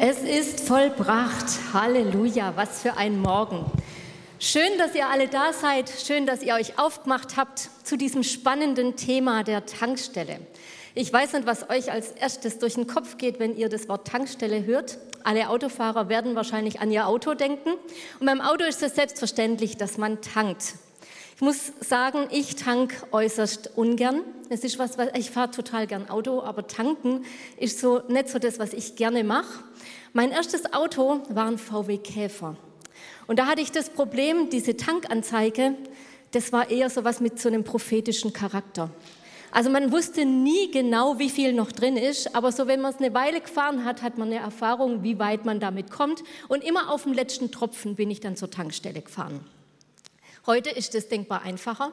Es ist vollbracht. Halleluja, was für ein Morgen. Schön, dass ihr alle da seid. Schön, dass ihr euch aufgemacht habt zu diesem spannenden Thema der Tankstelle. Ich weiß nicht, was euch als erstes durch den Kopf geht, wenn ihr das Wort Tankstelle hört. Alle Autofahrer werden wahrscheinlich an ihr Auto denken. Und beim Auto ist es selbstverständlich, dass man tankt. Ich muss sagen, ich tank äußerst ungern. Es ist was, ich fahre total gern Auto, aber tanken ist so nicht so das, was ich gerne mache. Mein erstes Auto war ein VW Käfer. Und da hatte ich das Problem, diese Tankanzeige, das war eher so was mit so einem prophetischen Charakter. Also man wusste nie genau, wie viel noch drin ist, aber so wenn man es eine Weile gefahren hat, hat man eine Erfahrung, wie weit man damit kommt. Und immer auf dem letzten Tropfen bin ich dann zur Tankstelle gefahren. Heute ist es denkbar einfacher.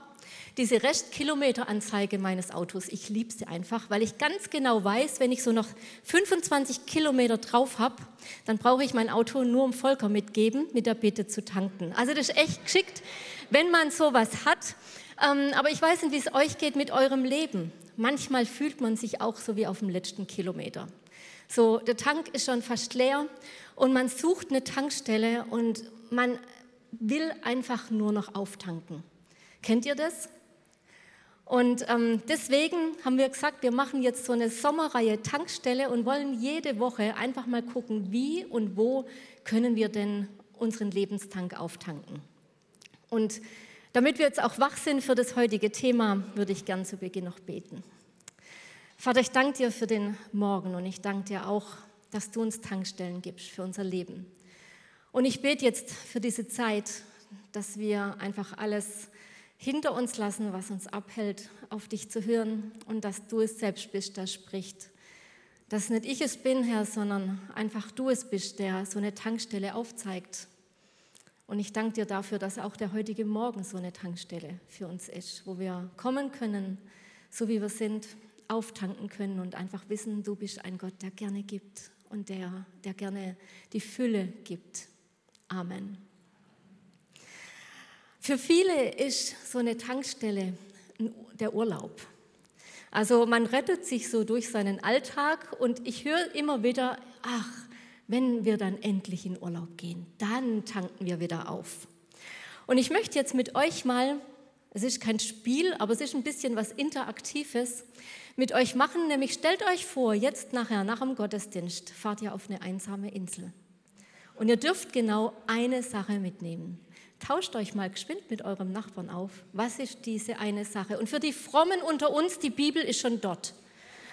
Diese Restkilometeranzeige meines Autos, ich liebe sie einfach, weil ich ganz genau weiß, wenn ich so noch 25 Kilometer drauf habe, dann brauche ich mein Auto nur um Volker mitgeben, mit der Bitte zu tanken. Also das ist echt geschickt, wenn man sowas hat. Ähm, aber ich weiß nicht, wie es euch geht mit eurem Leben. Manchmal fühlt man sich auch so wie auf dem letzten Kilometer. So, der Tank ist schon fast leer und man sucht eine Tankstelle und man will einfach nur noch auftanken. Kennt ihr das? Und ähm, deswegen haben wir gesagt, wir machen jetzt so eine Sommerreihe Tankstelle und wollen jede Woche einfach mal gucken, wie und wo können wir denn unseren Lebenstank auftanken. Und damit wir jetzt auch wach sind für das heutige Thema, würde ich gern zu Beginn noch beten. Vater, ich danke dir für den Morgen und ich danke dir auch, dass du uns Tankstellen gibst für unser Leben. Und ich bete jetzt für diese Zeit, dass wir einfach alles hinter uns lassen, was uns abhält, auf dich zu hören und dass du es selbst bist, der spricht. Dass nicht ich es bin, Herr, sondern einfach du es bist, der so eine Tankstelle aufzeigt. Und ich danke dir dafür, dass auch der heutige Morgen so eine Tankstelle für uns ist, wo wir kommen können, so wie wir sind, auftanken können und einfach wissen, du bist ein Gott, der gerne gibt und der, der gerne die Fülle gibt. Amen. Für viele ist so eine Tankstelle der Urlaub. Also man rettet sich so durch seinen Alltag und ich höre immer wieder, ach, wenn wir dann endlich in Urlaub gehen, dann tanken wir wieder auf. Und ich möchte jetzt mit euch mal, es ist kein Spiel, aber es ist ein bisschen was Interaktives, mit euch machen. Nämlich stellt euch vor, jetzt nachher, nach dem Gottesdienst, fahrt ihr auf eine einsame Insel. Und ihr dürft genau eine Sache mitnehmen. Tauscht euch mal geschwind mit eurem Nachbarn auf. Was ist diese eine Sache? Und für die Frommen unter uns, die Bibel ist schon dort.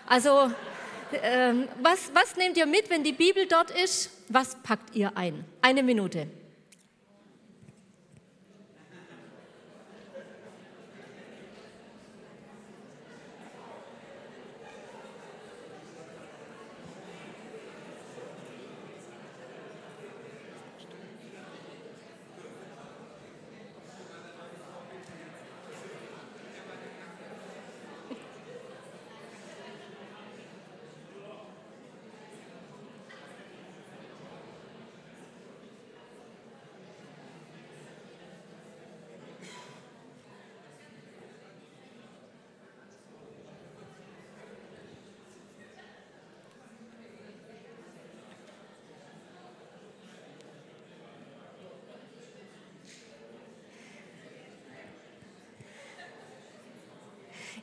Also, ähm, was, was nehmt ihr mit, wenn die Bibel dort ist? Was packt ihr ein? Eine Minute.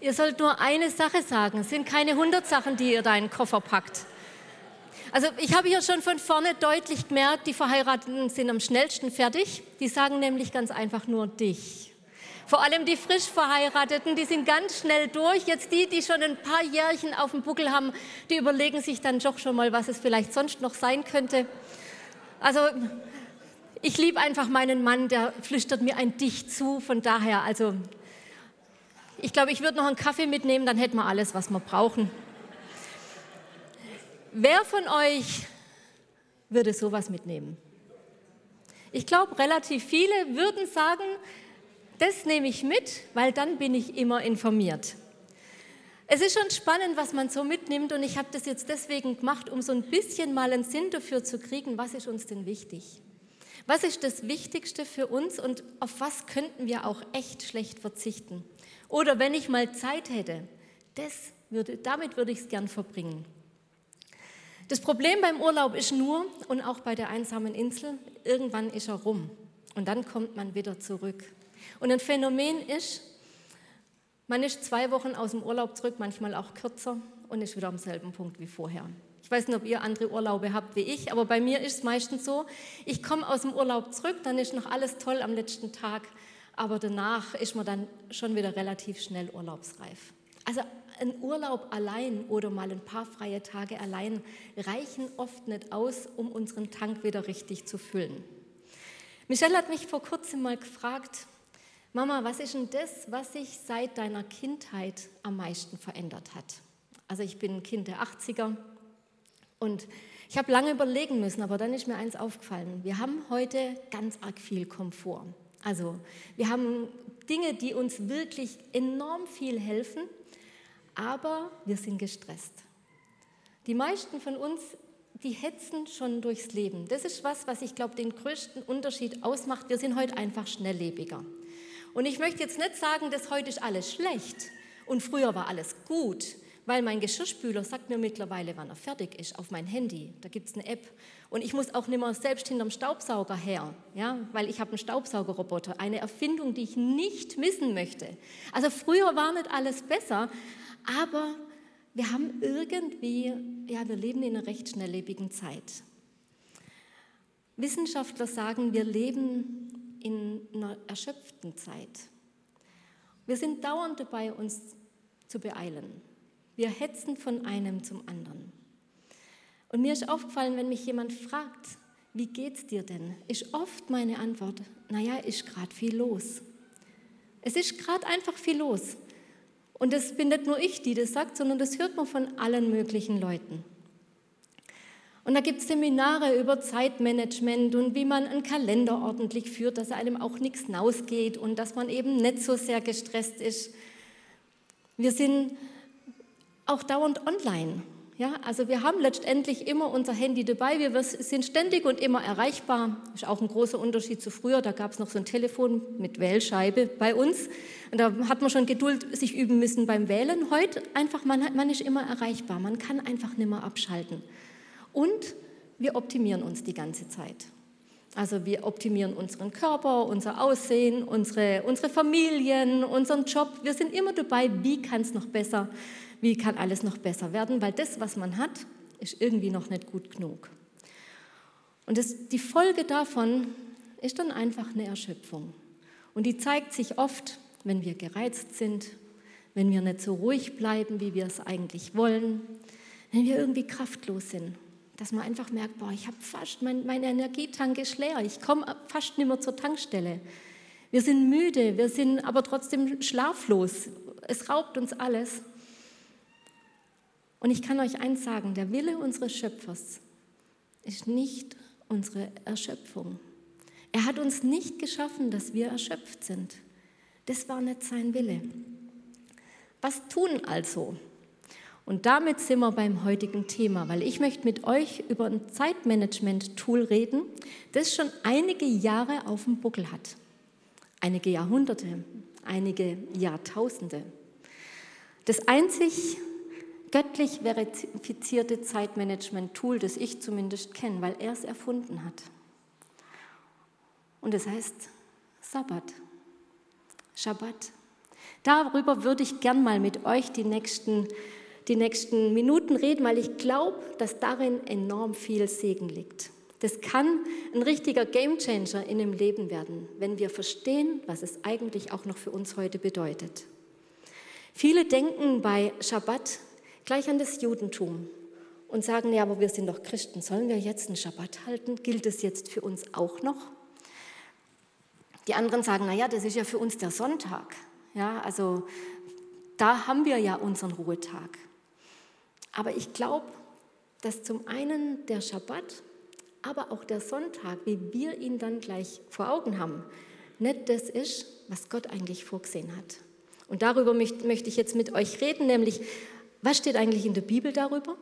Ihr sollt nur eine Sache sagen. Es sind keine hundert Sachen, die ihr da in den Koffer packt. Also ich habe hier schon von vorne deutlich gemerkt, die Verheirateten sind am schnellsten fertig. Die sagen nämlich ganz einfach nur dich. Vor allem die frisch Verheirateten, die sind ganz schnell durch. Jetzt die, die schon ein paar Jährchen auf dem Buckel haben, die überlegen sich dann doch schon mal, was es vielleicht sonst noch sein könnte. Also ich liebe einfach meinen Mann, der flüstert mir ein Dich zu. Von daher, also ich glaube, ich würde noch einen Kaffee mitnehmen, dann hätten wir alles, was wir brauchen. Wer von euch würde sowas mitnehmen? Ich glaube, relativ viele würden sagen, das nehme ich mit, weil dann bin ich immer informiert. Es ist schon spannend, was man so mitnimmt und ich habe das jetzt deswegen gemacht, um so ein bisschen mal einen Sinn dafür zu kriegen, was ist uns denn wichtig? Was ist das Wichtigste für uns und auf was könnten wir auch echt schlecht verzichten? Oder wenn ich mal Zeit hätte, das würde, damit würde ich es gern verbringen. Das Problem beim Urlaub ist nur, und auch bei der einsamen Insel, irgendwann ist er rum und dann kommt man wieder zurück. Und ein Phänomen ist, man ist zwei Wochen aus dem Urlaub zurück, manchmal auch kürzer und ist wieder am selben Punkt wie vorher. Ich weiß nicht, ob ihr andere Urlaube habt wie ich, aber bei mir ist es meistens so, ich komme aus dem Urlaub zurück, dann ist noch alles toll am letzten Tag, aber danach ist man dann schon wieder relativ schnell urlaubsreif. Also ein Urlaub allein oder mal ein paar freie Tage allein reichen oft nicht aus, um unseren Tank wieder richtig zu füllen. Michelle hat mich vor kurzem mal gefragt, Mama, was ist denn das, was sich seit deiner Kindheit am meisten verändert hat? Also ich bin ein Kind der 80er und ich habe lange überlegen müssen, aber dann ist mir eins aufgefallen. Wir haben heute ganz arg viel Komfort. Also wir haben Dinge, die uns wirklich enorm viel helfen aber wir sind gestresst. Die meisten von uns, die hetzen schon durchs Leben. Das ist was, was ich glaube, den größten Unterschied ausmacht. Wir sind heute einfach schnelllebiger. Und ich möchte jetzt nicht sagen, dass heute ist alles schlecht und früher war alles gut, weil mein Geschirrspüler sagt mir mittlerweile, wann er fertig ist, auf mein Handy. Da gibt es eine App. Und ich muss auch nicht mehr selbst hinterm Staubsauger her, ja, weil ich habe einen Staubsaugerroboter, eine Erfindung, die ich nicht missen möchte. Also früher war nicht alles besser, aber wir haben irgendwie, ja, wir leben in einer recht schnelllebigen Zeit. Wissenschaftler sagen, wir leben in einer erschöpften Zeit. Wir sind dauernd dabei, uns zu beeilen. Wir hetzen von einem zum anderen. Und mir ist aufgefallen, wenn mich jemand fragt, wie geht's dir denn, ist oft meine Antwort, naja, ist gerade viel los. Es ist gerade einfach viel los. Und das bin nicht nur ich, die das sagt, sondern das hört man von allen möglichen Leuten. Und da gibt es Seminare über Zeitmanagement und wie man einen Kalender ordentlich führt, dass einem auch nichts hinausgeht und dass man eben nicht so sehr gestresst ist. Wir sind auch dauernd online. Ja, also wir haben letztendlich immer unser Handy dabei, wir sind ständig und immer erreichbar. Ist auch ein großer Unterschied zu früher, da gab es noch so ein Telefon mit Wählscheibe bei uns. Und da hat man schon Geduld sich üben müssen beim Wählen. Heute einfach, man, man ist immer erreichbar, man kann einfach nicht mehr abschalten. Und wir optimieren uns die ganze Zeit. Also wir optimieren unseren Körper, unser Aussehen, unsere, unsere Familien, unseren Job. Wir sind immer dabei, wie kann es noch besser wie kann alles noch besser werden, weil das, was man hat, ist irgendwie noch nicht gut genug. Und das, die Folge davon ist dann einfach eine Erschöpfung. Und die zeigt sich oft, wenn wir gereizt sind, wenn wir nicht so ruhig bleiben, wie wir es eigentlich wollen, wenn wir irgendwie kraftlos sind, dass man einfach merkt, boah, ich habe fast, mein, mein Energietank ist leer, ich komme fast nicht mehr zur Tankstelle. Wir sind müde, wir sind aber trotzdem schlaflos. Es raubt uns alles. Und ich kann euch eins sagen, der Wille unseres Schöpfers ist nicht unsere Erschöpfung. Er hat uns nicht geschaffen, dass wir erschöpft sind. Das war nicht sein Wille. Was tun also? Und damit sind wir beim heutigen Thema, weil ich möchte mit euch über ein Zeitmanagement-Tool reden, das schon einige Jahre auf dem Buckel hat. Einige Jahrhunderte, einige Jahrtausende. Das einzig göttlich verifizierte Zeitmanagement-Tool, das ich zumindest kenne, weil er es erfunden hat. Und es heißt Sabbat, Schabbat. Darüber würde ich gern mal mit euch die nächsten, die nächsten Minuten reden, weil ich glaube, dass darin enorm viel Segen liegt. Das kann ein richtiger Gamechanger in dem Leben werden, wenn wir verstehen, was es eigentlich auch noch für uns heute bedeutet. Viele denken bei Schabbat gleich an das Judentum und sagen, ja, aber wir sind doch Christen, sollen wir jetzt einen Schabbat halten? Gilt es jetzt für uns auch noch? Die anderen sagen, na ja, das ist ja für uns der Sonntag. Ja, also da haben wir ja unseren Ruhetag. Aber ich glaube, dass zum einen der Schabbat, aber auch der Sonntag, wie wir ihn dann gleich vor Augen haben, nicht das ist, was Gott eigentlich vorgesehen hat. Und darüber möchte ich jetzt mit euch reden, nämlich was steht eigentlich in der Bibel darüber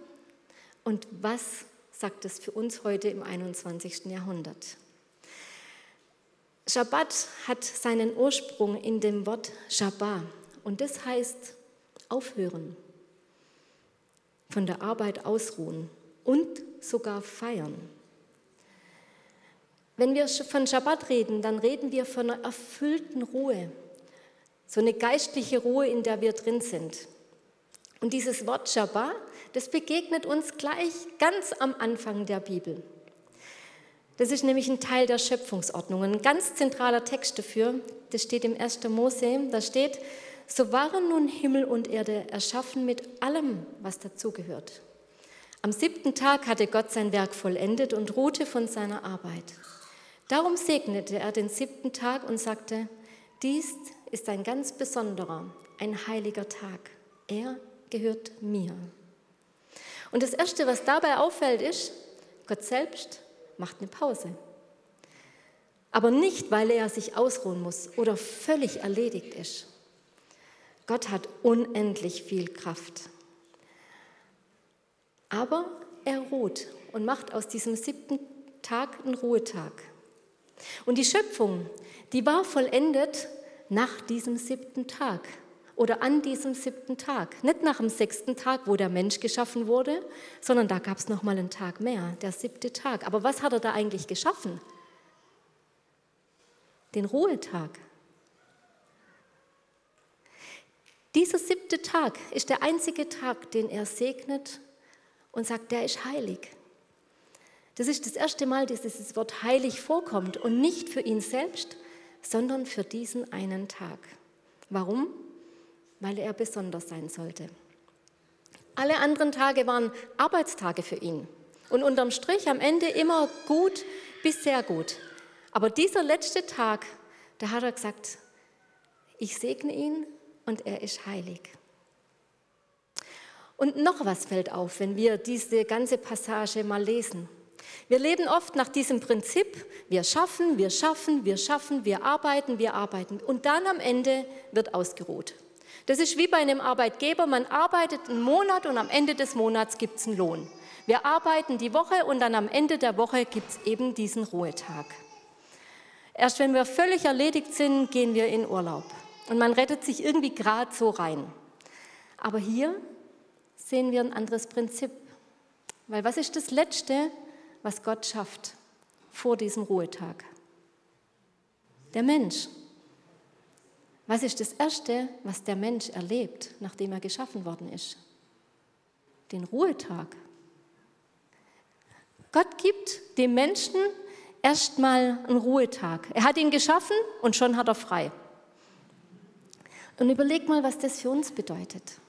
und was sagt es für uns heute im 21. Jahrhundert? Schabbat hat seinen Ursprung in dem Wort Shabbat und das heißt aufhören, von der Arbeit ausruhen und sogar feiern. Wenn wir von Schabbat reden, dann reden wir von einer erfüllten Ruhe, so eine geistliche Ruhe, in der wir drin sind. Und dieses Wort Shabbat, das begegnet uns gleich ganz am Anfang der Bibel. Das ist nämlich ein Teil der Schöpfungsordnung. Ein ganz zentraler Text dafür, das steht im 1. Mose, da steht, so waren nun Himmel und Erde erschaffen mit allem, was dazugehört. Am siebten Tag hatte Gott sein Werk vollendet und ruhte von seiner Arbeit. Darum segnete er den siebten Tag und sagte, dies ist ein ganz besonderer, ein heiliger Tag. Er gehört mir. Und das Erste, was dabei auffällt, ist, Gott selbst macht eine Pause. Aber nicht, weil er sich ausruhen muss oder völlig erledigt ist. Gott hat unendlich viel Kraft. Aber er ruht und macht aus diesem siebten Tag einen Ruhetag. Und die Schöpfung, die war vollendet nach diesem siebten Tag oder an diesem siebten Tag. Nicht nach dem sechsten Tag, wo der Mensch geschaffen wurde, sondern da gab es noch mal einen Tag mehr, der siebte Tag. Aber was hat er da eigentlich geschaffen? Den Ruhetag. Dieser siebte Tag ist der einzige Tag, den er segnet und sagt, der ist heilig. Das ist das erste Mal, dass dieses Wort heilig vorkommt und nicht für ihn selbst, sondern für diesen einen Tag. Warum? Weil er besonders sein sollte. Alle anderen Tage waren Arbeitstage für ihn und unterm Strich am Ende immer gut bis sehr gut. Aber dieser letzte Tag, da hat er gesagt, ich segne ihn und er ist heilig. Und noch was fällt auf, wenn wir diese ganze Passage mal lesen. Wir leben oft nach diesem Prinzip, wir schaffen, wir schaffen, wir schaffen, wir arbeiten, wir arbeiten und dann am Ende wird ausgeruht. Das ist wie bei einem Arbeitgeber. Man arbeitet einen Monat und am Ende des Monats gibt es einen Lohn. Wir arbeiten die Woche und dann am Ende der Woche gibt es eben diesen Ruhetag. Erst wenn wir völlig erledigt sind, gehen wir in Urlaub. Und man rettet sich irgendwie gerade so rein. Aber hier sehen wir ein anderes Prinzip. Weil was ist das Letzte, was Gott schafft vor diesem Ruhetag? Der Mensch. Was ist das Erste, was der Mensch erlebt, nachdem er geschaffen worden ist? Den Ruhetag. Gott gibt dem Menschen erstmal einen Ruhetag. Er hat ihn geschaffen und schon hat er frei. Und überleg mal, was das für uns bedeutet.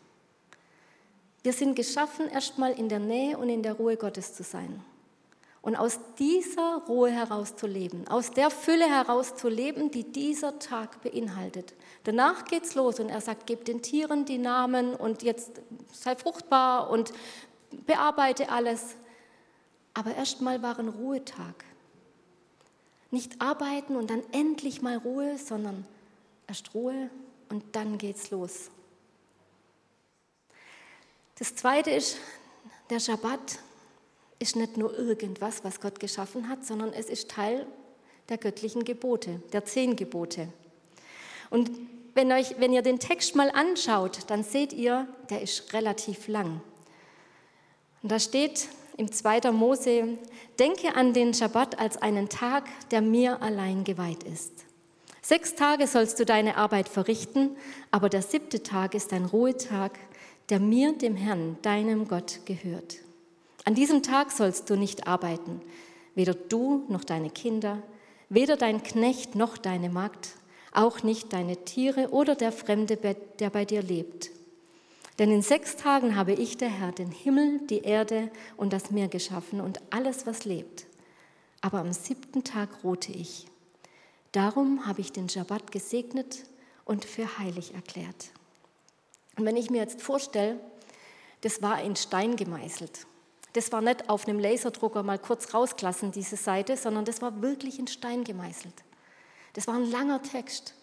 Wir sind geschaffen, erstmal in der Nähe und in der Ruhe Gottes zu sein und aus dieser Ruhe heraus zu leben, aus der Fülle heraus zu leben, die dieser Tag beinhaltet. Danach geht's los und er sagt, gebt den Tieren die Namen und jetzt sei fruchtbar und bearbeite alles. Aber erstmal war ein Ruhetag. Nicht arbeiten und dann endlich mal Ruhe, sondern erst Ruhe und dann geht's los. Das zweite ist der Schabbat ist nicht nur irgendwas, was Gott geschaffen hat, sondern es ist Teil der göttlichen Gebote, der zehn Gebote. Und wenn, euch, wenn ihr den Text mal anschaut, dann seht ihr, der ist relativ lang. Und da steht im 2. Mose, denke an den Schabbat als einen Tag, der mir allein geweiht ist. Sechs Tage sollst du deine Arbeit verrichten, aber der siebte Tag ist ein Ruhetag, der mir, dem Herrn, deinem Gott gehört. An diesem Tag sollst du nicht arbeiten, weder du noch deine Kinder, weder dein Knecht noch deine Magd, auch nicht deine Tiere oder der Fremde, der bei dir lebt. Denn in sechs Tagen habe ich, der Herr, den Himmel, die Erde und das Meer geschaffen und alles, was lebt. Aber am siebten Tag ruhte ich. Darum habe ich den Schabbat gesegnet und für heilig erklärt. Und wenn ich mir jetzt vorstelle, das war in Stein gemeißelt. Das war nicht auf einem Laserdrucker mal kurz rausgelassen, diese Seite, sondern das war wirklich in Stein gemeißelt. Das war ein langer Text.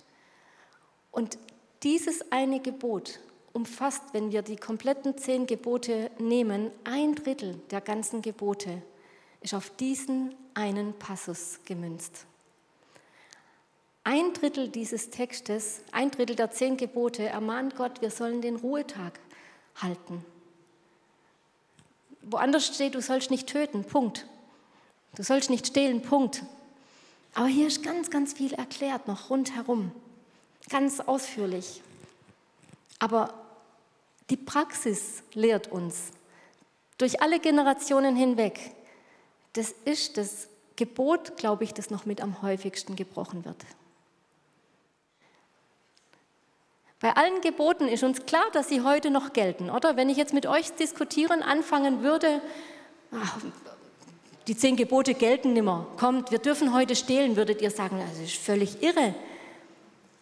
Und dieses eine Gebot umfasst, wenn wir die kompletten zehn Gebote nehmen, ein Drittel der ganzen Gebote ist auf diesen einen Passus gemünzt. Ein Drittel dieses Textes, ein Drittel der zehn Gebote ermahnt Gott, wir sollen den Ruhetag halten woanders steht, du sollst nicht töten, Punkt. Du sollst nicht stehlen, Punkt. Aber hier ist ganz, ganz viel erklärt, noch rundherum, ganz ausführlich. Aber die Praxis lehrt uns durch alle Generationen hinweg, das ist das Gebot, glaube ich, das noch mit am häufigsten gebrochen wird. Bei allen Geboten ist uns klar, dass sie heute noch gelten, oder? Wenn ich jetzt mit euch diskutieren anfangen würde, ach, die zehn Gebote gelten nimmer, kommt, wir dürfen heute stehlen, würdet ihr sagen, das ist völlig irre.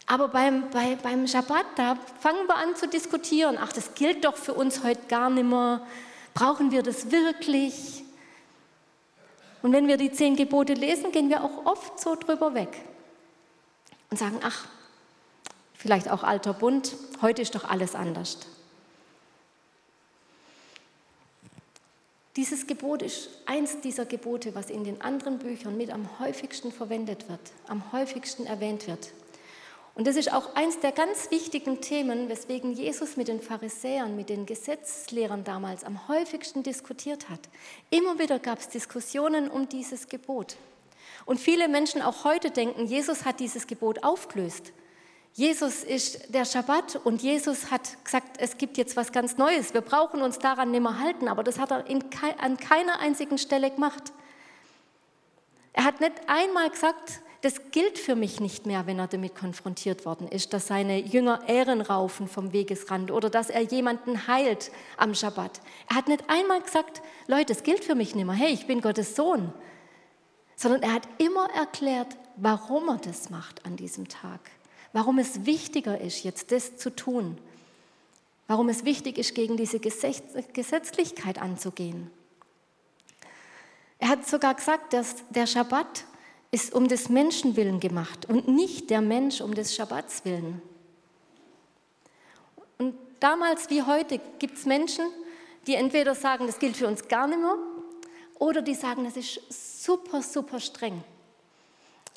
Aber beim, bei, beim Schabbat, da fangen wir an zu diskutieren, ach, das gilt doch für uns heute gar nimmer, brauchen wir das wirklich? Und wenn wir die zehn Gebote lesen, gehen wir auch oft so drüber weg und sagen, ach, vielleicht auch alter Bund, heute ist doch alles anders. Dieses Gebot ist eins dieser Gebote, was in den anderen Büchern mit am häufigsten verwendet wird, am häufigsten erwähnt wird. Und das ist auch eins der ganz wichtigen Themen, weswegen Jesus mit den Pharisäern, mit den Gesetzeslehrern damals am häufigsten diskutiert hat. Immer wieder gab es Diskussionen um dieses Gebot. Und viele Menschen auch heute denken, Jesus hat dieses Gebot aufgelöst. Jesus ist der Schabbat und Jesus hat gesagt, es gibt jetzt was ganz Neues. Wir brauchen uns daran nicht mehr halten, aber das hat er ke an keiner einzigen Stelle gemacht. Er hat nicht einmal gesagt, das gilt für mich nicht mehr, wenn er damit konfrontiert worden ist, dass seine Jünger Ähren raufen vom Wegesrand oder dass er jemanden heilt am Schabbat. Er hat nicht einmal gesagt, Leute, das gilt für mich nicht mehr, hey, ich bin Gottes Sohn, sondern er hat immer erklärt, warum er das macht an diesem Tag warum es wichtiger ist, jetzt das zu tun, warum es wichtig ist, gegen diese Gesetzlichkeit anzugehen. Er hat sogar gesagt, dass der Schabbat ist um des Menschen willen gemacht und nicht der Mensch um des Schabbats willen. Und damals wie heute gibt es Menschen, die entweder sagen, das gilt für uns gar nicht mehr, oder die sagen, das ist super, super streng.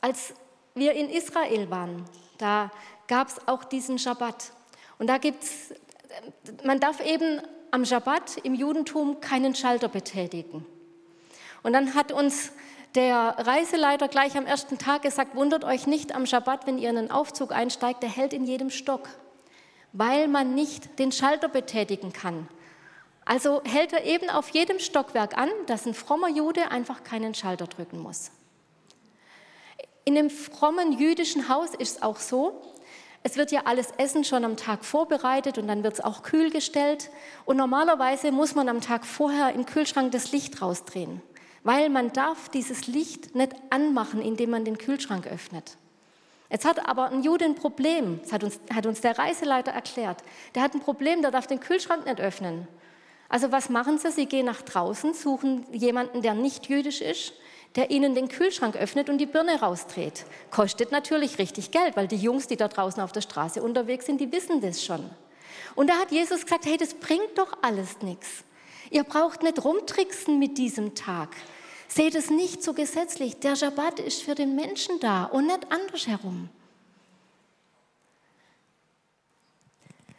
Als wir in Israel waren, da gab es auch diesen Schabbat. Und da gibt es, man darf eben am Schabbat im Judentum keinen Schalter betätigen. Und dann hat uns der Reiseleiter gleich am ersten Tag gesagt, wundert euch nicht am Schabbat, wenn ihr in einen Aufzug einsteigt, der hält in jedem Stock, weil man nicht den Schalter betätigen kann. Also hält er eben auf jedem Stockwerk an, dass ein frommer Jude einfach keinen Schalter drücken muss. In einem frommen jüdischen Haus ist es auch so, es wird ja alles Essen schon am Tag vorbereitet und dann wird es auch kühl gestellt. Und normalerweise muss man am Tag vorher im Kühlschrank das Licht rausdrehen, weil man darf dieses Licht nicht anmachen, indem man den Kühlschrank öffnet. Jetzt hat aber ein Jude ein Problem, das hat uns, hat uns der Reiseleiter erklärt. Der hat ein Problem, der darf den Kühlschrank nicht öffnen. Also was machen sie? Sie gehen nach draußen, suchen jemanden, der nicht jüdisch ist, der ihnen den Kühlschrank öffnet und die Birne rausdreht. Kostet natürlich richtig Geld, weil die Jungs, die da draußen auf der Straße unterwegs sind, die wissen das schon. Und da hat Jesus gesagt, hey, das bringt doch alles nichts. Ihr braucht nicht rumtricksen mit diesem Tag. Seht es nicht so gesetzlich. Der Schabbat ist für den Menschen da und nicht andersherum.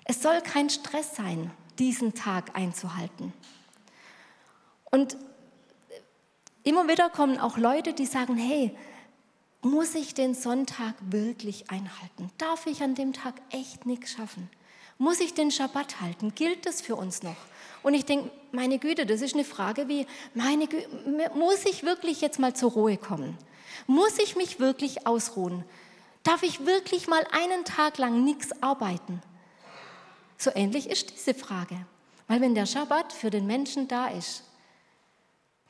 Es soll kein Stress sein, diesen Tag einzuhalten. Und Immer wieder kommen auch Leute, die sagen, hey, muss ich den Sonntag wirklich einhalten? Darf ich an dem Tag echt nichts schaffen? Muss ich den Schabbat halten? Gilt das für uns noch? Und ich denke, meine Güte, das ist eine Frage wie, meine Güte, muss ich wirklich jetzt mal zur Ruhe kommen? Muss ich mich wirklich ausruhen? Darf ich wirklich mal einen Tag lang nichts arbeiten? So ähnlich ist diese Frage. Weil wenn der Schabbat für den Menschen da ist,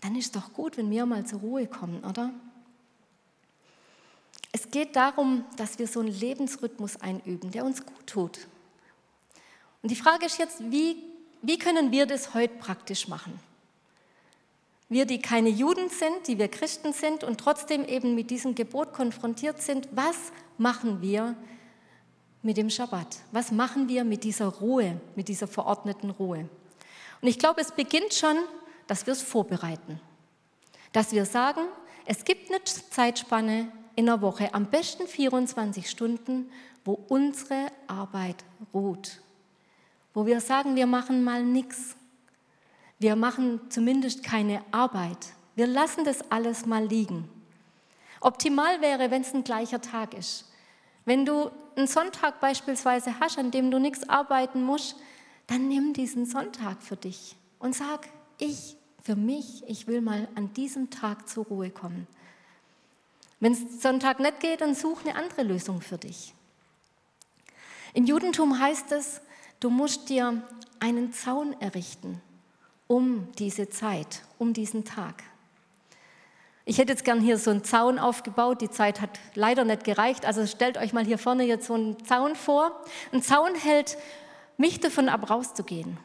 dann ist doch gut, wenn wir mal zur Ruhe kommen, oder? Es geht darum, dass wir so einen Lebensrhythmus einüben, der uns gut tut. Und die Frage ist jetzt, wie, wie können wir das heute praktisch machen? Wir, die keine Juden sind, die wir Christen sind und trotzdem eben mit diesem Gebot konfrontiert sind, was machen wir mit dem Schabbat? Was machen wir mit dieser Ruhe, mit dieser verordneten Ruhe? Und ich glaube, es beginnt schon dass wir es vorbereiten. Dass wir sagen, es gibt eine Zeitspanne in der Woche, am besten 24 Stunden, wo unsere Arbeit ruht. Wo wir sagen, wir machen mal nichts. Wir machen zumindest keine Arbeit. Wir lassen das alles mal liegen. Optimal wäre, wenn es ein gleicher Tag ist. Wenn du einen Sonntag beispielsweise hast, an dem du nichts arbeiten musst, dann nimm diesen Sonntag für dich und sag, ich, für mich, ich will mal an diesem Tag zur Ruhe kommen. Wenn es Sonntag nicht geht, dann such eine andere Lösung für dich. Im Judentum heißt es, du musst dir einen Zaun errichten um diese Zeit, um diesen Tag. Ich hätte jetzt gern hier so einen Zaun aufgebaut. Die Zeit hat leider nicht gereicht. Also stellt euch mal hier vorne jetzt so einen Zaun vor. Ein Zaun hält mich davon ab, rauszugehen.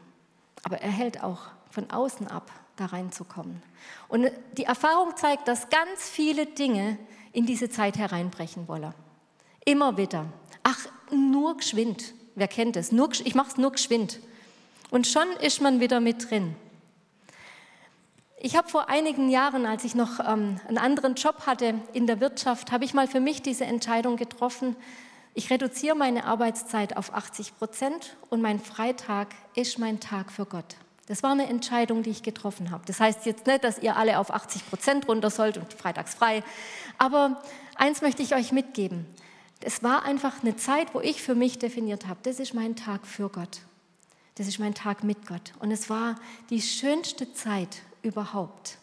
Aber er hält auch von außen ab, da reinzukommen. Und die Erfahrung zeigt, dass ganz viele Dinge in diese Zeit hereinbrechen wollen. Immer wieder. Ach, nur geschwind. Wer kennt es? Nur, ich mache es nur geschwind. Und schon ist man wieder mit drin. Ich habe vor einigen Jahren, als ich noch ähm, einen anderen Job hatte in der Wirtschaft, habe ich mal für mich diese Entscheidung getroffen, ich reduziere meine Arbeitszeit auf 80 Prozent und mein Freitag ist mein Tag für Gott. Das war eine Entscheidung, die ich getroffen habe. Das heißt jetzt nicht, dass ihr alle auf 80 Prozent runter sollt und freitags frei. Aber eins möchte ich euch mitgeben. Es war einfach eine Zeit, wo ich für mich definiert habe, das ist mein Tag für Gott. Das ist mein Tag mit Gott. Und es war die schönste Zeit überhaupt.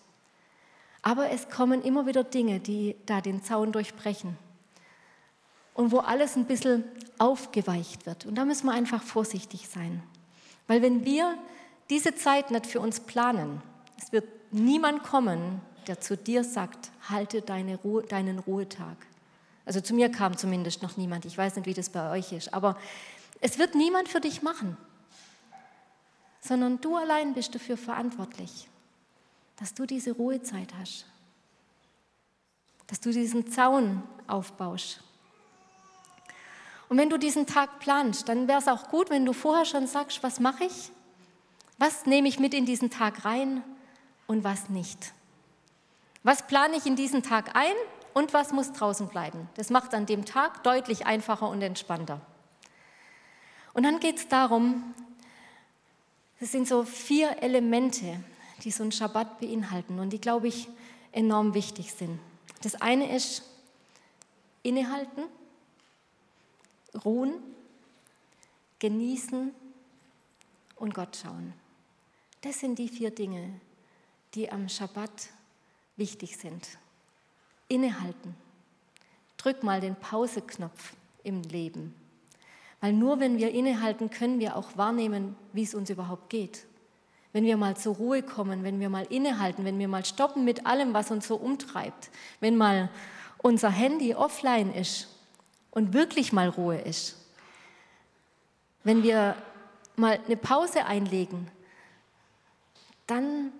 Aber es kommen immer wieder Dinge, die da den Zaun durchbrechen und wo alles ein bisschen aufgeweicht wird. Und da müssen wir einfach vorsichtig sein. Weil wenn wir diese Zeit nicht für uns planen, es wird niemand kommen, der zu dir sagt, halte deine Ruhe, deinen Ruhetag. Also zu mir kam zumindest noch niemand. Ich weiß nicht, wie das bei euch ist. Aber es wird niemand für dich machen, sondern du allein bist dafür verantwortlich dass du diese Ruhezeit hast, dass du diesen Zaun aufbaust. Und wenn du diesen Tag planst, dann wäre es auch gut, wenn du vorher schon sagst, was mache ich? Was nehme ich mit in diesen Tag rein und was nicht? Was plane ich in diesen Tag ein und was muss draußen bleiben? Das macht an dem Tag deutlich einfacher und entspannter. Und dann geht es darum, es sind so vier Elemente, die so einen Schabbat beinhalten und die, glaube ich, enorm wichtig sind. Das eine ist innehalten, ruhen, genießen und Gott schauen. Das sind die vier Dinge, die am Schabbat wichtig sind. Innehalten. Drück mal den Pauseknopf im Leben. Weil nur wenn wir innehalten, können wir auch wahrnehmen, wie es uns überhaupt geht wenn wir mal zur Ruhe kommen, wenn wir mal innehalten, wenn wir mal stoppen mit allem, was uns so umtreibt, wenn mal unser Handy offline ist und wirklich mal Ruhe ist, wenn wir mal eine Pause einlegen, dann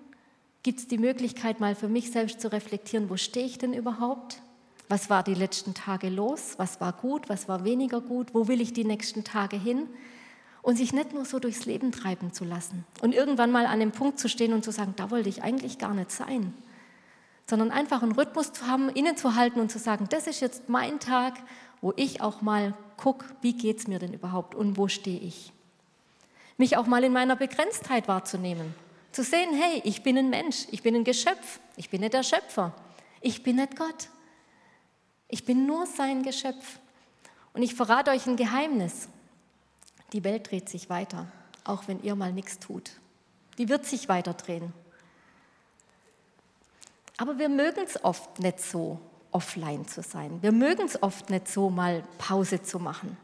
gibt es die Möglichkeit, mal für mich selbst zu reflektieren, wo stehe ich denn überhaupt? Was war die letzten Tage los? Was war gut? Was war weniger gut? Wo will ich die nächsten Tage hin? und sich nicht nur so durchs Leben treiben zu lassen und irgendwann mal an dem Punkt zu stehen und zu sagen, da wollte ich eigentlich gar nicht sein, sondern einfach einen Rhythmus zu haben, innezuhalten und zu sagen, das ist jetzt mein Tag, wo ich auch mal gucke, wie geht es mir denn überhaupt und wo stehe ich. Mich auch mal in meiner Begrenztheit wahrzunehmen, zu sehen, hey, ich bin ein Mensch, ich bin ein Geschöpf, ich bin nicht der Schöpfer, ich bin nicht Gott, ich bin nur sein Geschöpf. Und ich verrate euch ein Geheimnis. Die Welt dreht sich weiter, auch wenn ihr mal nichts tut. Die wird sich weiter drehen. Aber wir mögen es oft nicht so, offline zu sein. Wir mögen es oft nicht so, mal Pause zu machen.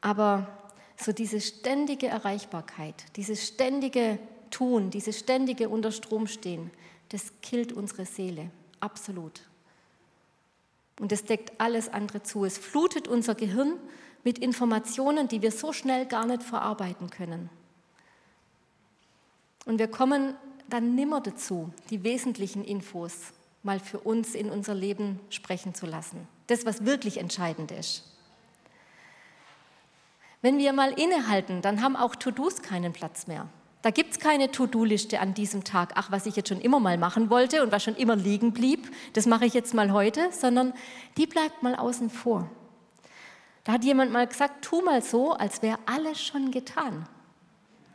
Aber so diese ständige Erreichbarkeit, dieses ständige Tun, dieses ständige unter Strom stehen, das killt unsere Seele, absolut. Und es deckt alles andere zu. Es flutet unser Gehirn mit Informationen, die wir so schnell gar nicht verarbeiten können. Und wir kommen dann nimmer dazu, die wesentlichen Infos mal für uns in unser Leben sprechen zu lassen. Das, was wirklich entscheidend ist. Wenn wir mal innehalten, dann haben auch To-Dos keinen Platz mehr. Da gibt es keine To-Do-Liste an diesem Tag, ach, was ich jetzt schon immer mal machen wollte und was schon immer liegen blieb, das mache ich jetzt mal heute, sondern die bleibt mal außen vor. Da hat jemand mal gesagt, tu mal so, als wäre alles schon getan.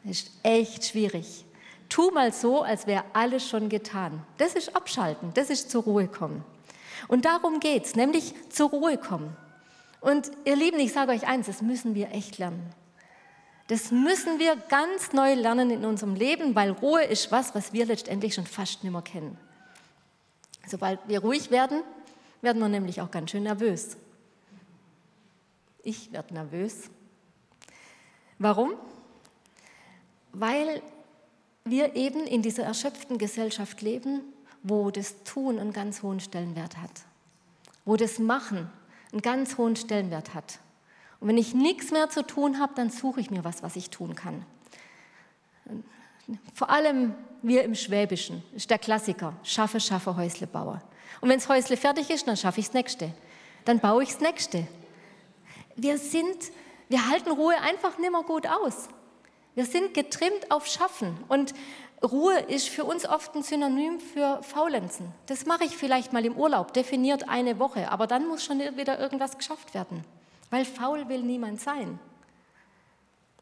ist echt schwierig. Tu mal so, als wäre alles schon getan. Das ist abschalten, das ist zur Ruhe kommen. Und darum geht es, nämlich zur Ruhe kommen. Und ihr Lieben, ich sage euch eins, das müssen wir echt lernen. Das müssen wir ganz neu lernen in unserem Leben, weil Ruhe ist was, was wir letztendlich schon fast nicht mehr kennen. Sobald wir ruhig werden, werden wir nämlich auch ganz schön nervös. Ich werde nervös. Warum? Weil wir eben in dieser erschöpften Gesellschaft leben, wo das Tun einen ganz hohen Stellenwert hat, wo das Machen einen ganz hohen Stellenwert hat. Und wenn ich nichts mehr zu tun habe, dann suche ich mir was, was ich tun kann. Vor allem wir im Schwäbischen, ist der Klassiker, schaffe, schaffe, Häusle baue. Und wenn das Häusle fertig ist, dann schaffe ich das nächste. Dann baue ich das nächste. Wir sind, wir halten Ruhe einfach nimmer gut aus. Wir sind getrimmt auf Schaffen. Und Ruhe ist für uns oft ein Synonym für Faulenzen. Das mache ich vielleicht mal im Urlaub, definiert eine Woche, aber dann muss schon wieder irgendwas geschafft werden, weil faul will niemand sein.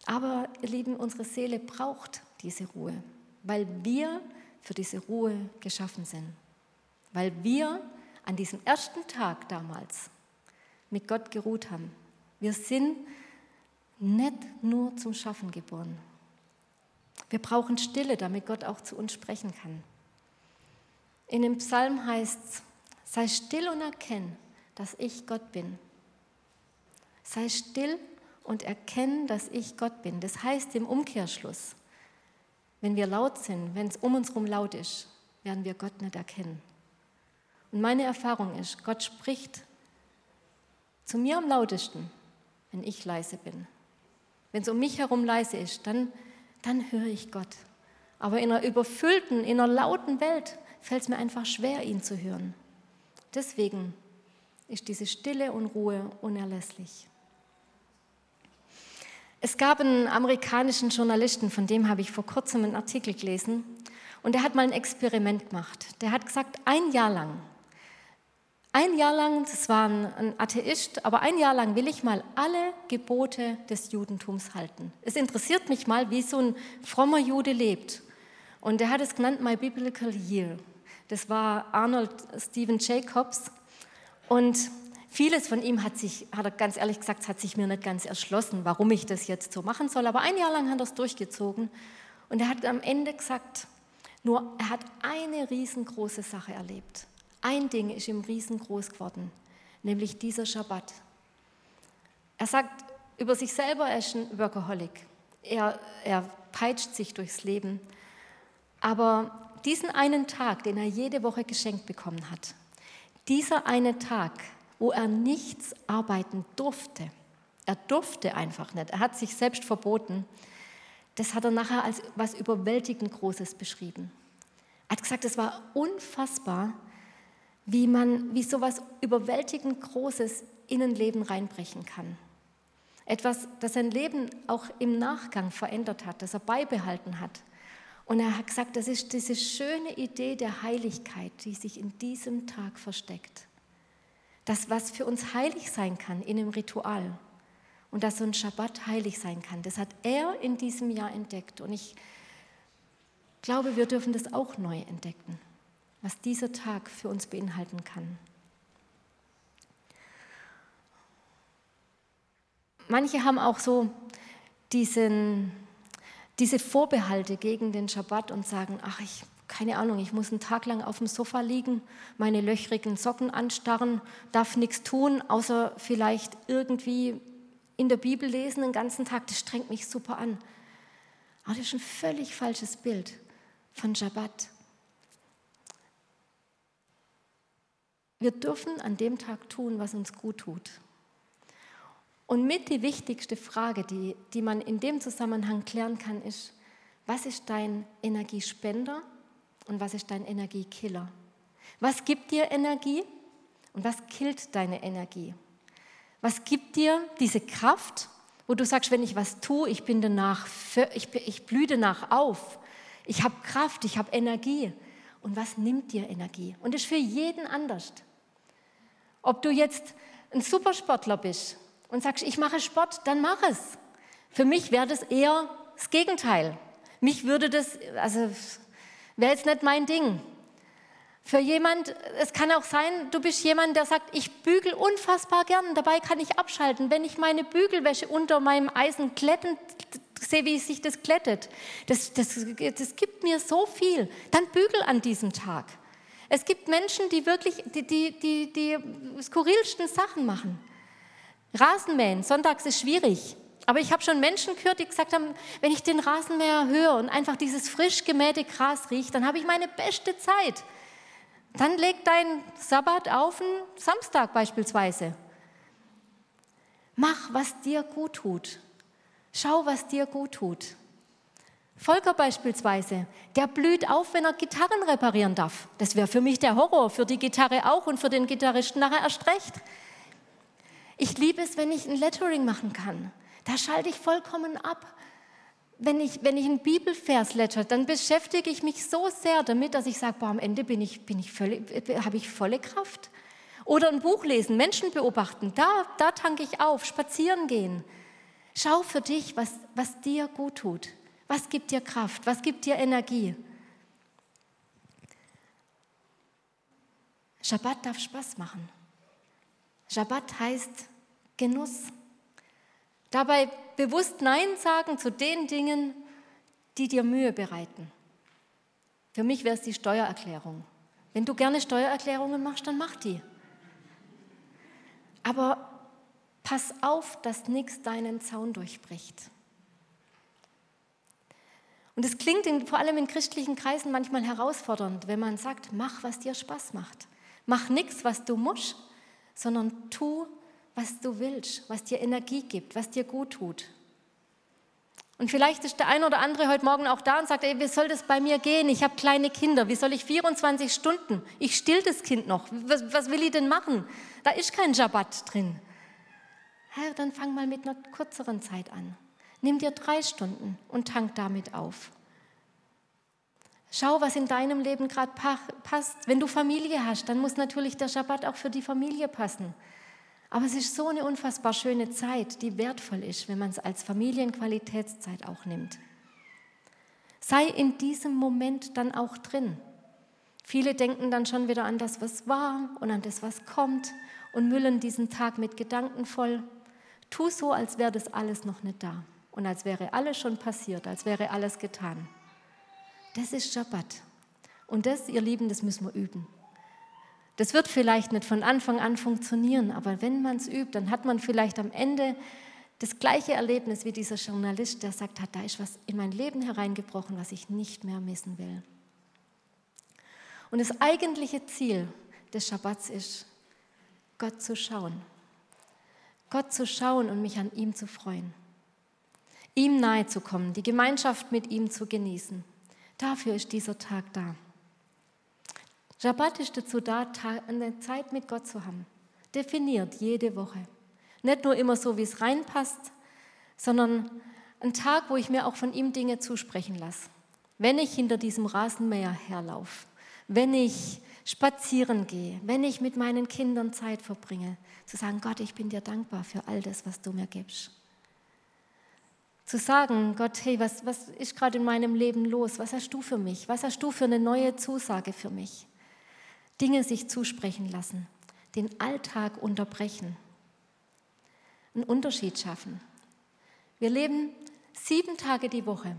Aber ihr Lieben, unsere Seele braucht diese Ruhe, weil wir für diese Ruhe geschaffen sind, weil wir an diesem ersten Tag damals mit Gott geruht haben. Wir sind nicht nur zum Schaffen geboren. Wir brauchen Stille, damit Gott auch zu uns sprechen kann. In dem Psalm heißt es, sei still und erkenn, dass ich Gott bin. Sei still und erkenn, dass ich Gott bin. Das heißt im Umkehrschluss, wenn wir laut sind, wenn es um uns herum laut ist, werden wir Gott nicht erkennen. Und meine Erfahrung ist, Gott spricht zu mir am lautesten, wenn ich leise bin. Wenn es um mich herum leise ist, dann, dann höre ich Gott. Aber in einer überfüllten, in einer lauten Welt fällt es mir einfach schwer, ihn zu hören. Deswegen ist diese Stille und Ruhe unerlässlich. Es gab einen amerikanischen Journalisten, von dem habe ich vor kurzem einen Artikel gelesen, und der hat mal ein Experiment gemacht. Der hat gesagt, ein Jahr lang ein Jahr lang, das war ein Atheist, aber ein Jahr lang will ich mal alle Gebote des Judentums halten. Es interessiert mich mal, wie so ein frommer Jude lebt. Und er hat es genannt My Biblical Year. Das war Arnold Stephen Jacobs. Und vieles von ihm hat sich, hat er ganz ehrlich gesagt, hat sich mir nicht ganz erschlossen, warum ich das jetzt so machen soll. Aber ein Jahr lang hat er es durchgezogen. Und er hat am Ende gesagt, nur er hat eine riesengroße Sache erlebt. Ein Ding ist ihm riesengroß geworden, nämlich dieser Schabbat. Er sagt über sich selber, er ist ein Workaholic. Er, er peitscht sich durchs Leben. Aber diesen einen Tag, den er jede Woche geschenkt bekommen hat, dieser eine Tag, wo er nichts arbeiten durfte, er durfte einfach nicht, er hat sich selbst verboten, das hat er nachher als was überwältigend Großes beschrieben. Er hat gesagt, es war unfassbar, wie man, wie sowas überwältigend Großes in ein Leben reinbrechen kann. Etwas, das sein Leben auch im Nachgang verändert hat, das er beibehalten hat. Und er hat gesagt, das ist diese schöne Idee der Heiligkeit, die sich in diesem Tag versteckt. Das, was für uns heilig sein kann in einem Ritual und dass so ein Schabbat heilig sein kann, das hat er in diesem Jahr entdeckt. Und ich glaube, wir dürfen das auch neu entdecken was dieser Tag für uns beinhalten kann. Manche haben auch so diesen, diese Vorbehalte gegen den Schabbat und sagen, ach, ich, keine Ahnung, ich muss einen Tag lang auf dem Sofa liegen, meine löchrigen Socken anstarren, darf nichts tun, außer vielleicht irgendwie in der Bibel lesen den ganzen Tag. Das strengt mich super an. Aber das ist ein völlig falsches Bild von Schabbat. Wir dürfen an dem Tag tun, was uns gut tut. Und mit die wichtigste Frage, die, die man in dem Zusammenhang klären kann, ist, was ist dein Energiespender und was ist dein Energiekiller? Was gibt dir Energie und was killt deine Energie? Was gibt dir diese Kraft, wo du sagst, wenn ich was tue, ich bin danach, ich, ich blühe danach auf, ich habe Kraft, ich habe Energie. Und was nimmt dir Energie? Und das ist für jeden anders. Ob du jetzt ein Supersportler bist und sagst, ich mache Sport, dann mach es. Für mich wäre das eher das Gegenteil. Mich würde das, also wäre jetzt nicht mein Ding. Für jemand, es kann auch sein, du bist jemand, der sagt, ich bügel unfassbar gern, dabei kann ich abschalten. Wenn ich meine Bügelwäsche unter meinem Eisen sehe, wie sich das glättet, das, das, das gibt mir so viel. Dann bügel an diesem Tag. Es gibt Menschen, die wirklich die, die, die, die skurrilsten Sachen machen. Rasenmähen, sonntags ist schwierig. Aber ich habe schon Menschen gehört, die gesagt haben, wenn ich den Rasenmäher höre und einfach dieses frisch gemähte Gras riecht, dann habe ich meine beste Zeit. Dann leg dein Sabbat auf einen Samstag beispielsweise. Mach, was dir gut tut. Schau, was dir gut tut. Volker beispielsweise, der blüht auf, wenn er Gitarren reparieren darf. Das wäre für mich der Horror, für die Gitarre auch und für den Gitarristen nachher erst recht. Ich liebe es, wenn ich ein Lettering machen kann. Da schalte ich vollkommen ab. Wenn ich, wenn ich einen Bibelvers letter, dann beschäftige ich mich so sehr damit, dass ich sage, boah, am Ende bin ich, bin ich habe ich volle Kraft. Oder ein Buch lesen, Menschen beobachten, da, da tanke ich auf, spazieren gehen. Schau für dich, was, was dir gut tut. Was gibt dir Kraft? Was gibt dir Energie? Schabbat darf Spaß machen. Schabbat heißt Genuss. Dabei bewusst Nein sagen zu den Dingen, die dir Mühe bereiten. Für mich wäre es die Steuererklärung. Wenn du gerne Steuererklärungen machst, dann mach die. Aber pass auf, dass nichts deinen Zaun durchbricht. Und es klingt in, vor allem in christlichen Kreisen manchmal herausfordernd, wenn man sagt, mach, was dir Spaß macht. Mach nichts, was du musst, sondern tu, was du willst, was dir Energie gibt, was dir gut tut. Und vielleicht ist der eine oder andere heute Morgen auch da und sagt, ey, wie soll das bei mir gehen? Ich habe kleine Kinder. Wie soll ich 24 Stunden? Ich still das Kind noch. Was, was will ich denn machen? Da ist kein Jabbat drin. Herr, dann fang mal mit einer kürzeren Zeit an. Nimm dir drei Stunden und tank damit auf. Schau, was in deinem Leben gerade passt. Wenn du Familie hast, dann muss natürlich der Schabbat auch für die Familie passen. Aber es ist so eine unfassbar schöne Zeit, die wertvoll ist, wenn man es als Familienqualitätszeit auch nimmt. Sei in diesem Moment dann auch drin. Viele denken dann schon wieder an das, was war und an das, was kommt und müllen diesen Tag mit Gedanken voll. Tu so, als wäre das alles noch nicht da und als wäre alles schon passiert, als wäre alles getan. Das ist Schabbat. Und das, ihr Lieben, das müssen wir üben. Das wird vielleicht nicht von Anfang an funktionieren, aber wenn man es übt, dann hat man vielleicht am Ende das gleiche Erlebnis wie dieser Journalist, der sagt hat, da ist was in mein Leben hereingebrochen, was ich nicht mehr missen will. Und das eigentliche Ziel des Schabbats ist, Gott zu schauen. Gott zu schauen und mich an ihm zu freuen ihm nahe zu kommen, die Gemeinschaft mit ihm zu genießen. Dafür ist dieser Tag da. Shabbat ist dazu da, eine Zeit mit Gott zu haben. Definiert jede Woche. Nicht nur immer so, wie es reinpasst, sondern ein Tag, wo ich mir auch von ihm Dinge zusprechen lasse. Wenn ich hinter diesem Rasenmäher herlaufe, wenn ich spazieren gehe, wenn ich mit meinen Kindern Zeit verbringe, zu sagen, Gott, ich bin dir dankbar für all das, was du mir gibst. Zu sagen, Gott, hey, was, was ist gerade in meinem Leben los? Was hast du für mich? Was hast du für eine neue Zusage für mich? Dinge sich zusprechen lassen, den Alltag unterbrechen, einen Unterschied schaffen. Wir leben sieben Tage die Woche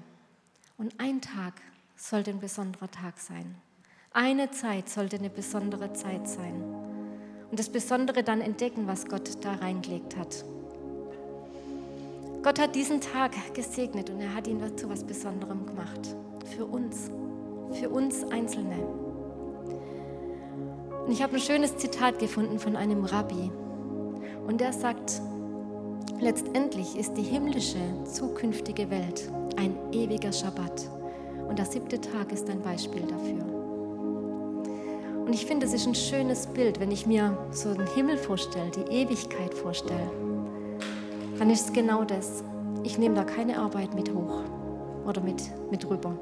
und ein Tag sollte ein besonderer Tag sein. Eine Zeit sollte eine besondere Zeit sein. Und das Besondere dann entdecken, was Gott da reingelegt hat. Gott hat diesen Tag gesegnet und er hat ihn zu was Besonderem gemacht. Für uns, für uns Einzelne. Und ich habe ein schönes Zitat gefunden von einem Rabbi. Und der sagt, letztendlich ist die himmlische zukünftige Welt ein ewiger Schabbat. Und der siebte Tag ist ein Beispiel dafür. Und ich finde, es ist ein schönes Bild, wenn ich mir so den Himmel vorstelle, die Ewigkeit vorstelle dann ist es genau das. Ich nehme da keine Arbeit mit hoch oder mit, mit rüber.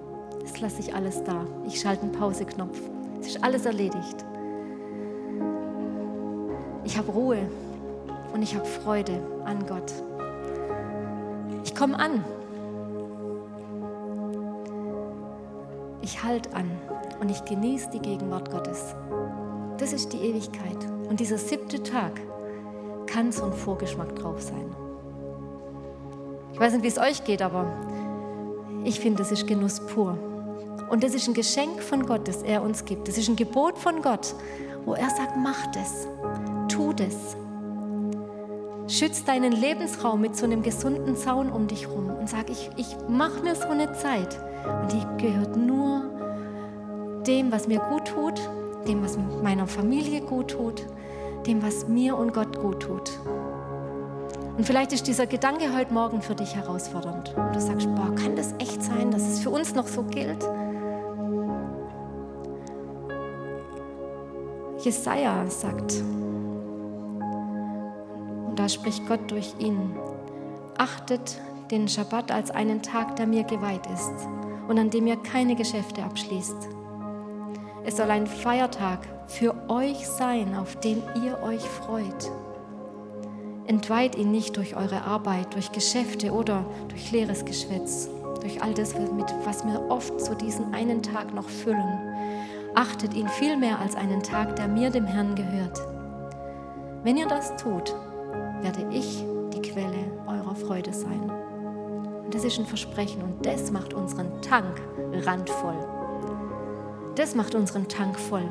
Das lasse ich alles da. Ich schalte einen Pauseknopf. Es ist alles erledigt. Ich habe Ruhe und ich habe Freude an Gott. Ich komme an. Ich halte an und ich genieße die Gegenwart Gottes. Das ist die Ewigkeit. Und dieser siebte Tag kann so ein Vorgeschmack drauf sein. Ich weiß nicht, wie es euch geht, aber ich finde, das ist Genuss pur. Und das ist ein Geschenk von Gott, das er uns gibt. Das ist ein Gebot von Gott, wo er sagt, mach das, tu das. Schütz deinen Lebensraum mit so einem gesunden Zaun um dich rum und sag, ich, ich mache mir so eine Zeit und die gehört nur dem, was mir gut tut, dem, was meiner Familie gut tut, dem, was mir und Gott gut tut. Und vielleicht ist dieser Gedanke heute Morgen für dich herausfordernd. Und du sagst, boah, kann das echt sein, dass es für uns noch so gilt? Jesaja sagt, da spricht Gott durch ihn, achtet den Schabbat als einen Tag, der mir geweiht ist und an dem ihr keine Geschäfte abschließt. Es soll ein Feiertag für euch sein, auf den ihr euch freut. Entweiht ihn nicht durch eure Arbeit, durch Geschäfte oder durch leeres Geschwätz, durch all das, was wir oft so diesen einen Tag noch füllen. Achtet ihn viel mehr als einen Tag, der mir, dem Herrn, gehört. Wenn ihr das tut, werde ich die Quelle eurer Freude sein. Und das ist ein Versprechen und das macht unseren Tank randvoll. Das macht unseren Tank voll.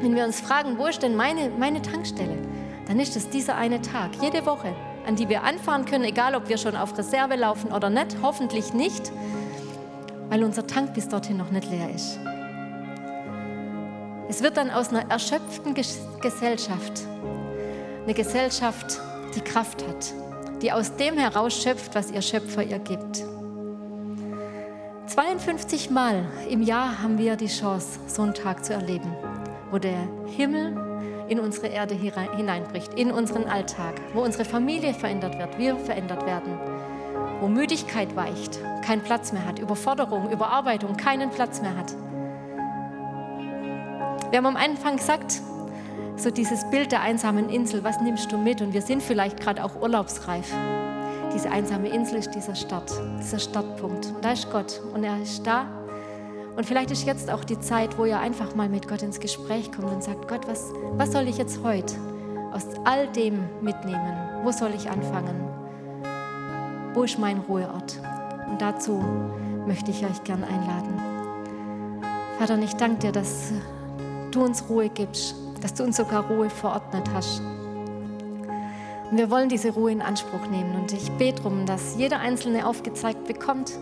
Wenn wir uns fragen, wo ist denn meine, meine Tankstelle, dann ist es dieser eine Tag, jede Woche, an die wir anfahren können, egal ob wir schon auf Reserve laufen oder nicht, hoffentlich nicht, weil unser Tank bis dorthin noch nicht leer ist. Es wird dann aus einer erschöpften Gesellschaft eine Gesellschaft, die Kraft hat, die aus dem herausschöpft, was ihr Schöpfer ihr gibt. 52 Mal im Jahr haben wir die Chance, so einen Tag zu erleben, wo der Himmel in unsere Erde hineinbricht, in unseren Alltag, wo unsere Familie verändert wird, wir verändert werden, wo Müdigkeit weicht, keinen Platz mehr hat, Überforderung, Überarbeitung keinen Platz mehr hat. Wir haben am Anfang gesagt, so dieses Bild der einsamen Insel, was nimmst du mit? Und wir sind vielleicht gerade auch urlaubsreif. Diese einsame Insel ist dieser Start, dieser Startpunkt. Und da ist Gott und er ist da. Und vielleicht ist jetzt auch die Zeit, wo ihr einfach mal mit Gott ins Gespräch kommt und sagt, Gott, was, was soll ich jetzt heute aus all dem mitnehmen? Wo soll ich anfangen? Wo ist mein Ruheort? Und dazu möchte ich euch gern einladen. Vater, ich danke dir, dass du uns Ruhe gibst dass du uns sogar Ruhe verordnet hast. Und wir wollen diese Ruhe in Anspruch nehmen. Und ich bete darum, dass jeder Einzelne aufgezeigt bekommt,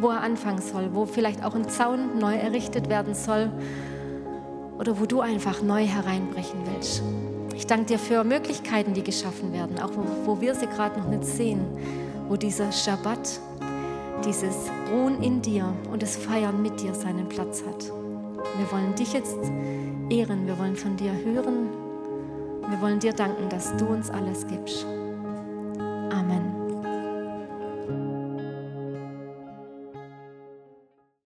wo er anfangen soll, wo vielleicht auch ein Zaun neu errichtet werden soll oder wo du einfach neu hereinbrechen willst. Ich danke dir für Möglichkeiten, die geschaffen werden, auch wo, wo wir sie gerade noch nicht sehen, wo dieser Schabbat, dieses Ruhen in dir und das Feiern mit dir seinen Platz hat. Wir wollen dich jetzt ehren, wir wollen von dir hören, wir wollen dir danken, dass du uns alles gibst. Amen.